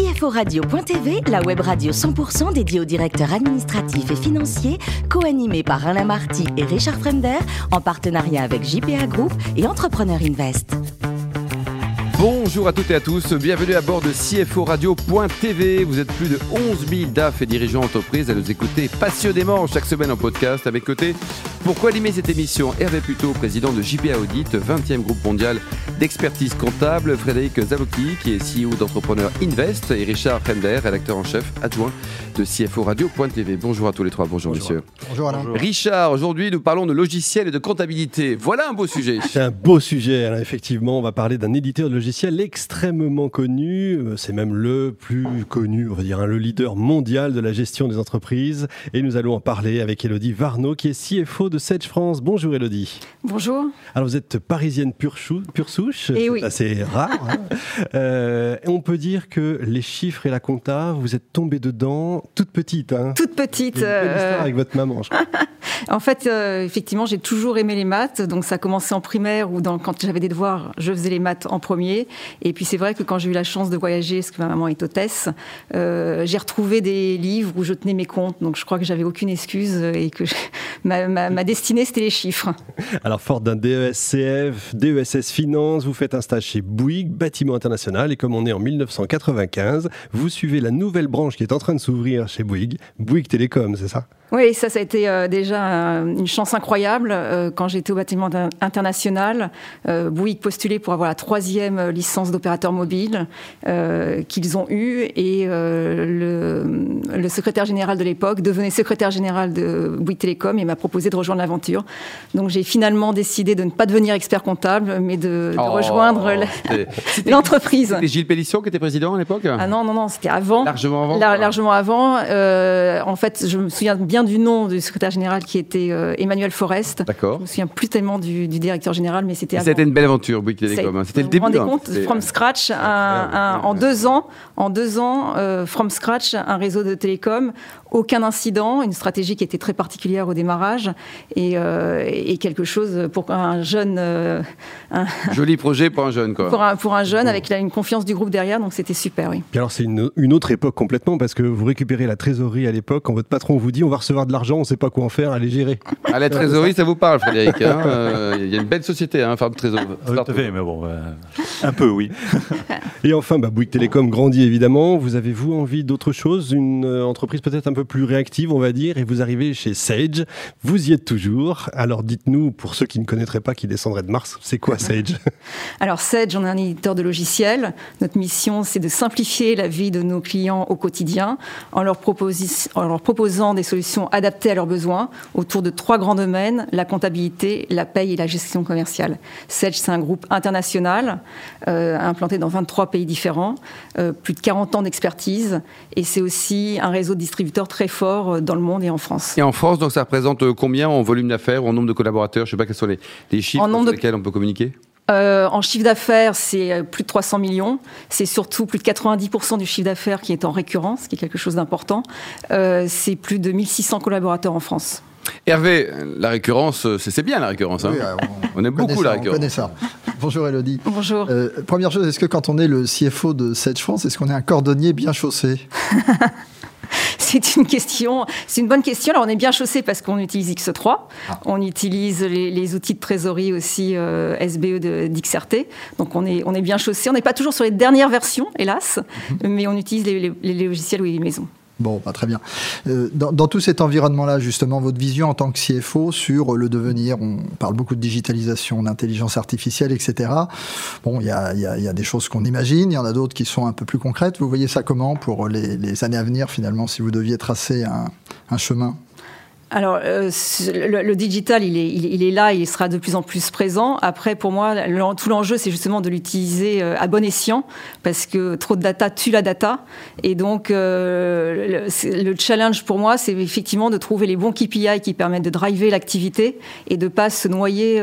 CFORadio.tv, la web radio 100% dédiée aux directeurs administratifs et financiers, co-animée par Alain Marty et Richard Fremder, en partenariat avec JPA Group et Entrepreneur Invest. Bonjour à toutes et à tous, bienvenue à bord de CFO Radio.tv. Vous êtes plus de 11 000 DAF et dirigeants d'entreprise à nous écouter passionnément chaque semaine en podcast. Avec côté, pour animer cette émission, Hervé Puto, président de JPA Audit, 20e groupe mondial d'expertise comptable, Frédéric Zavocki, qui est CEO d'Entrepreneur Invest, et Richard Frender, rédacteur en chef adjoint de CFO Radio.tv. Bonjour à tous les trois, bonjour, messieurs. Bonjour Alain. Richard, aujourd'hui nous parlons de logiciels et de comptabilité. Voilà un beau sujet. C'est un beau sujet, Alain. effectivement. On va parler d'un éditeur de logiciels extrêmement connu. Euh, c'est même le plus connu, on va dire, hein, le leader mondial de la gestion des entreprises. Et nous allons en parler avec Elodie Varno, qui est CFO de Sage France. Bonjour Elodie. Bonjour. Alors vous êtes parisienne pure, souche, et eh oui. assez rare. Hein. euh, on peut dire que les chiffres et la compta, vous êtes tombée dedans toute petite. Hein. Toute petite. Une belle histoire euh, avec votre maman, je crois. en fait, euh, effectivement, j'ai toujours aimé les maths. Donc ça a commencé en primaire ou quand j'avais des devoirs, je faisais les maths en premier. Et puis c'est vrai que quand j'ai eu la chance de voyager, parce que ma maman est hôtesse, euh, j'ai retrouvé des livres où je tenais mes comptes. Donc je crois que j'avais aucune excuse et que je, ma, ma, ma, destinée, c'était les chiffres. Alors, fort d'un DESCF, DESS Finance, vous faites un stage chez Bouygues, bâtiment international. Et comme on est en 1995, vous suivez la nouvelle branche qui est en train de s'ouvrir chez Bouygues, Bouygues Télécom, c'est ça? Oui, ça, ça a été euh, déjà une chance incroyable. Euh, quand j'étais au bâtiment international, Bouygues postulait pour avoir la troisième licence d'opérateur mobile qu'ils ont eue et le, le, secrétaire général de l'époque devenait secrétaire général de Bouygues Télécom et m'a proposé de rejoindre l'aventure. Donc j'ai finalement décidé de ne pas devenir expert comptable, mais de, de oh, rejoindre l'entreprise. C'était Gilles Pellisson qui était président à l'époque Ah non, non, non, c'était avant. Largement avant La, Largement avant. en fait, je me souviens bien du nom du secrétaire général qui était euh, Emmanuel Forest. D'accord. Je me souviens plus tellement du, du directeur général, mais c'était. C'était une belle aventure, Bouygues Télécom. hein. C'était le Vous début. vous rendez hein. compte, from scratch, un- un- en deux ans, en deux ans, euh, from scratch, un réseau de télécom, aucun incident, une stratégie qui était très particulière au démarrage et, euh, et quelque chose pour un jeune, euh, un- Joli projet pour un jeune, quoi. pour un, pour un jeune avec une confiance du groupe derrière, donc c'était super, oui. Puis alors, c'est une, une autre époque complètement parce que vous récupérez la trésorerie à l'époque quand votre patron vous dit on va recevoir de l'argent, on ne sait pas quoi en faire, allez gérer. À la trésorerie, ça vous parle, Frédéric. hein. Euh, Il y a une belle société, hein, Farm Trésor. Oui, tout à fait, mais bon, euh, un peu, oui. Et enfin, bah, Bouygues Télécom grandit évidemment. Vous avez-vous envie d'autre chose Une euh, entreprise peut-être un peu plus réactive, on va dire, et vous arrivez chez Sage. Vous y êtes toujours. Alors dites-nous, pour ceux qui ne connaîtraient pas, qui descendraient de Mars, c'est quoi Sage? Alors Sedge, on est un éditeur de logiciels. Notre mission, c'est de simplifier la vie de nos clients au quotidien en leur, proposant des solutions adaptées à leurs besoins autour de trois grands domaines, la comptabilité, la paye et la gestion commerciale. Sedge, c'est un groupe international euh, implanté dans 23 pays différents, euh, plus de 40 ans d'expertise et c'est aussi un réseau de distributeurs très fort euh, dans le monde et en France. Et en France, donc, ça représente euh, combien en volume d'affaires, en nombre de collaborateurs? Je ne sais pas quels sont les, les chiffres En nombre sur de- lesquels on peut communiquer. Euh, en chiffre d'affaires, c'est plus de 300 millions. C'est surtout plus de 90% du chiffre d'affaires qui est en récurrence, ce qui est quelque chose d'important. Euh, c'est plus de 1600 collaborateurs en France. Hervé, la récurrence, c'est bien la récurrence. hein. Oui, euh, On aime beaucoup la ça, on récurrence. connaît ça. Bonjour Elodie. Bonjour. Euh, première chose, est-ce que quand on est le CFO de Sedge France, est-ce qu'on est un cordonnier bien chaussé? C'est une question, c'est une bonne question. Alors on est bien chaussé parce qu'on utilise X3, on utilise les, les outils de trésorerie aussi euh, SBE de- d'XRT. Donc on est, on est bien chaussé. On n'est pas toujours sur les dernières versions, hélas, mais on utilise les, les- les logiciels ou les maisons. Bon, bah, très bien. Euh, dans, tout cet environnement-là, justement, votre vision en tant que CFO sur le devenir, on parle beaucoup de digitalisation, d'intelligence artificielle, etc. Bon, il y a, des choses qu'on imagine, il y en a d'autres qui sont un peu plus concrètes. Vous voyez ça comment pour les, années à venir, finalement, si vous deviez tracer un chemin Alors, euh, le, le digital, il est, il, est- là, il sera de plus en plus présent. Après, pour moi, l'en- tout l'enjeu, c'est justement de l'utiliser euh, à bon escient, parce que trop de data tue la data. Et donc, euh, le, le challenge pour moi, c'est effectivement de trouver les bons KPI qui permettent de driver l'activité et de pas se noyer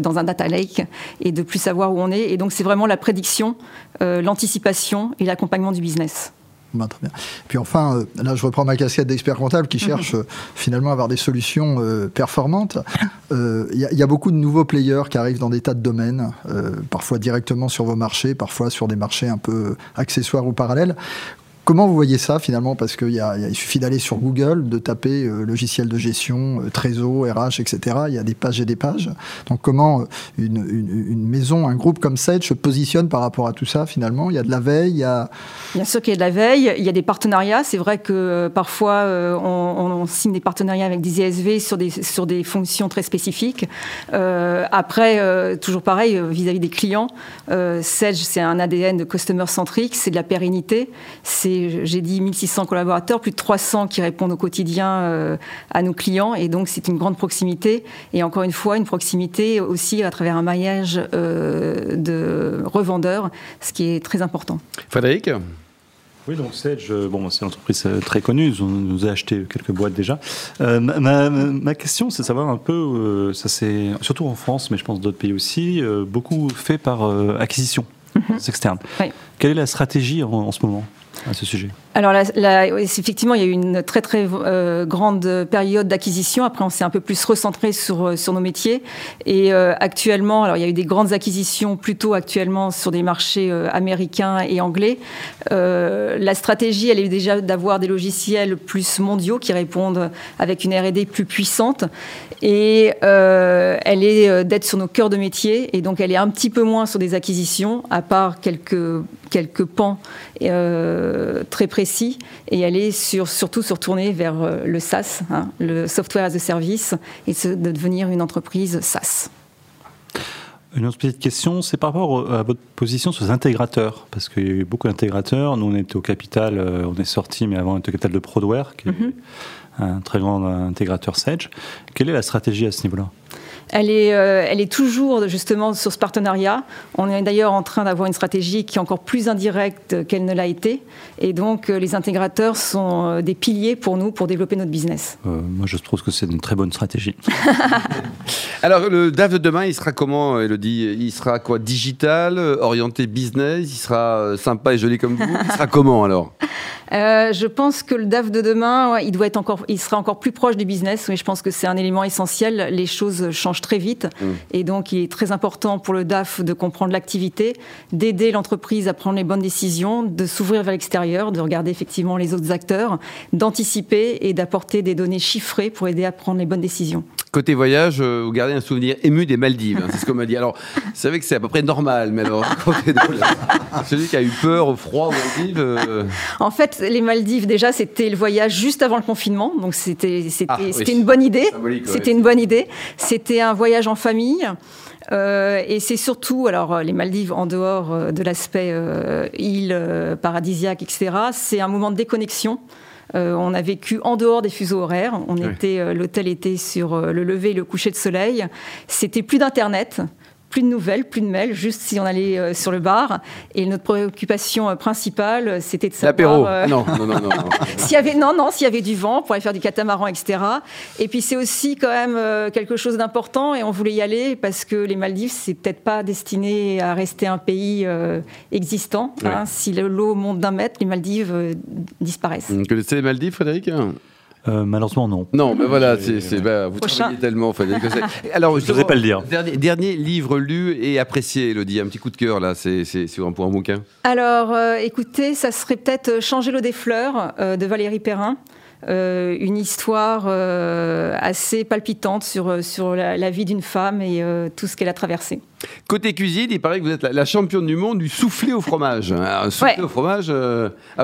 dans un data lake et de plus savoir où on est. Et donc, c'est vraiment la prédiction, l'anticipation et l'accompagnement du business. Bah, très bien. Puis enfin, euh, là je reprends ma casquette d'expert comptable qui cherche euh, finalement à avoir des solutions euh, performantes. Il y, y, a beaucoup de nouveaux players qui arrivent dans des tas de domaines, parfois directement sur vos marchés, parfois sur des marchés un peu accessoires ou parallèles. Comment vous voyez ça finalement? Parce qu'il il suffit d'aller sur Google, de taper euh, logiciel de gestion, euh, RH, etc. Il y a des pages et des pages. Donc comment euh, une, maison, un groupe comme Sage se positionne par rapport à tout ça finalement? Il y a de la veille, il y a... Bien sûr qu'il y a de la veille, il y a des partenariats. C'est vrai que parfois on, signe des partenariats avec des ISV sur des, sur des fonctions très spécifiques. après, toujours pareil, vis-à-vis des clients, Sage c'est un ADN de customer centric, c'est de la pérennité, c'est j'ai dit 1600 collaborateurs, plus de 300 qui répondent au quotidien euh, à nos clients. Et donc, c'est une grande proximité. Et encore une fois, une proximité aussi à travers un maillage euh, de revendeurs, ce qui est très important. Frédéric? Oui, donc Sedge, euh, bon, c'est une entreprise très connue, on nous a acheté quelques boîtes déjà. ma, question, c'est de savoir un peu, ça c'est surtout en France, mais je pense d'autres pays aussi, beaucoup fait par acquisition mhm. externe. Quelle est la stratégie en ce moment à ce sujet? Alors, effectivement, il y a eu une très très euh, grande période d'acquisition. Après, on s'est un peu plus recentré sur, euh, sur nos métiers. Et euh, actuellement, alors il y a eu des grandes acquisitions plutôt actuellement sur des marchés américains et anglais. la stratégie, elle est déjà d'avoir des logiciels plus mondiaux qui répondent avec une R&D plus puissante. Et elle est d'être sur nos cœurs de métier. Et donc, elle est un petit peu moins sur des acquisitions, à part quelques, quelques pans très précis et est sur, surtout sur tourner vers euh, le SaaS, hein, le Software as a Service, et de devenir une entreprise SaaS. Une autre petite question, c'est par rapport à votre position sur les intégrateurs, parce qu'il y a eu beaucoup d'intégrateurs. Nous, on était au capital, euh, on est sorti, mais avant, on était au capital de Prodware, qui est mhm. un très grand intégrateur Sage. Quelle est la stratégie à ce niveau-là? Elle est, euh, elle est toujours justement sur ce partenariat. On est d'ailleurs en train d'avoir une stratégie qui est encore plus indirecte qu'elle ne l'a été. Et donc, euh, les intégrateurs sont euh, des piliers pour nous pour développer notre business. moi, je trouve que c'est une très bonne stratégie. Alors, le DAF de demain, il sera comment, Elodie? Il sera quoi? Digital, orienté business? Il sera sympa et joli comme vous? Il sera comment alors? Je pense que le DAF de demain, il, doit être encore, il sera encore plus proche du business. Mais je pense que c'est un élément essentiel. Les choses changent très vite. Mm. Et donc, il est très important pour le DAF de comprendre l'activité, d'aider l'entreprise à prendre les bonnes décisions, de s'ouvrir vers l'extérieur, de regarder effectivement les autres acteurs, d'anticiper et d'apporter des données chiffrées pour aider à prendre les bonnes décisions. Côté voyage, euh, vous gardez un souvenir ému des Maldives, hein, c'est ce qu'on m'a dit. Alors, vous savez que c'est à peu près normal, mais alors, celui qui a eu peur au froid aux Maldives. Euh, en fait, les Maldives, déjà, c'était le voyage juste avant le confinement, donc c'était ah, une bonne idée. C'était une bonne idée. C'était un voyage en famille. Euh, et c'est surtout, alors les Maldives en dehors de l'aspect île paradisiaque, etc., c'est un moment de déconnexion. Euh, on a vécu en dehors des fuseaux horaires. On était, euh, l'hôtel était sur euh, le lever et le coucher de soleil. C'était plus d'internet plus de nouvelles, plus de mails, juste si on allait euh, sur le bar. Et notre préoccupation euh, principale, c'était de savoir. L'apéro euh, Non, non, non, non. s'il y avait, non, non, s'il y avait du vent pour aller faire du catamaran, etc. Et puis c'est aussi quand même quelque chose d'important et on voulait y aller parce que les Maldives, c'est peut-être pas destiné à rester un pays existant. Hein. Si l'eau monte d'un mètre, les Maldives disparaissent. Vous connaissez les Maldives, Frédéric? Euh, malheureusement, non. Non, mais voilà, c'est, bah, vous travaillez tellement. Alors, je n'osais pas le dire. Dernier, livre lu et apprécié, Elodie, un petit coup de cœur, là, c'est, sur un, pour un bouquin. Alors, euh, écoutez, ça serait peut-être Changer l'eau des fleurs euh, de Valérie Perrin. Euh, une histoire euh, assez palpitante sur, sur la, vie d'une femme et euh, tout ce qu'elle a traversé. Côté cuisine, il paraît que vous êtes la, championne du monde du soufflé au fromage. Un soufflé au fromage,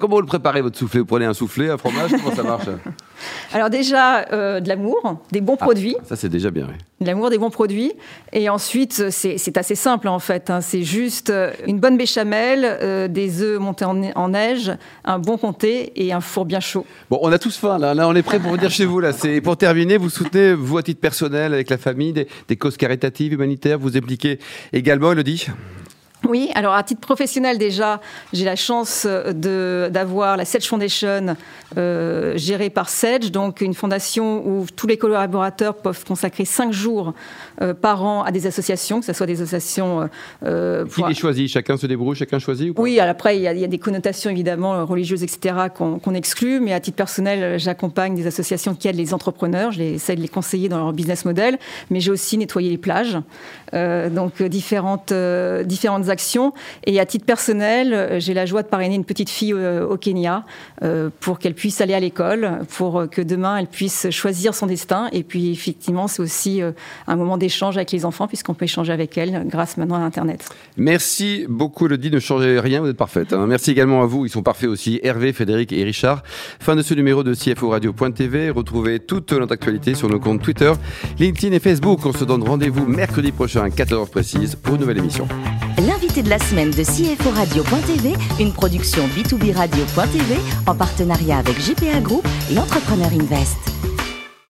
comment vous le préparez votre soufflé? Vous prenez un soufflé, un fromage, comment ça marche? Alors déjà, de l'amour, des bons ah, produits. Ça c'est déjà bien, oui. De l'amour, des bons produits. Et ensuite, c'est assez simple en fait. Hein. C'est juste une bonne béchamel, des œufs montés en, en, neige, un bon comté et un four bien chaud. Bon, on a tous Là, on est prêt pour venir chez vous. Là, c'est pour terminer. Vous soutenez vous à titre personnel avec la famille des, causes caritatives, humanitaires. Vous impliquez également, Elodie? Oui, alors à titre professionnel déjà, j'ai la chance d'avoir la Sedge Foundation euh, gérée par Sedge, donc une fondation où tous les collaborateurs peuvent consacrer cinq jours euh, par an à des associations, que ce soit des associations... Euh, Qui les choisit? Chacun se débrouille, chacun choisit Oui, après il y, a, des connotations évidemment religieuses, etc., qu'on exclut, mais à titre personnel, j'accompagne des associations qui aident les entrepreneurs, j'essaie de les conseiller dans leur business model, mais j'ai aussi nettoyé les plages, donc différentes, différentes actions. Et à titre personnel, euh, j'ai la joie de parrainer une petite fille euh, au Kenya euh, pour qu'elle puisse aller à l'école, pour que demain elle puisse choisir son destin. Et puis effectivement, c'est aussi un moment d'échange avec les enfants puisqu'on peut échanger avec elles grâce maintenant à Internet. Merci beaucoup, Elodie. Ne changez rien, vous êtes parfaite. Hein. Merci également à vous. Ils sont parfaits aussi. Hervé, Frédéric et Richard. Fin de ce numéro de CFO Radio.tv. Retrouvez toute notre actualité sur nos comptes Twitter, LinkedIn et Facebook. On se donne rendez-vous mercredi prochain à 14h précise pour une nouvelle émission l'invité de la semaine de CFO Radio.tv, une production B2B Radio.tv en partenariat avec JPA Group et Invest.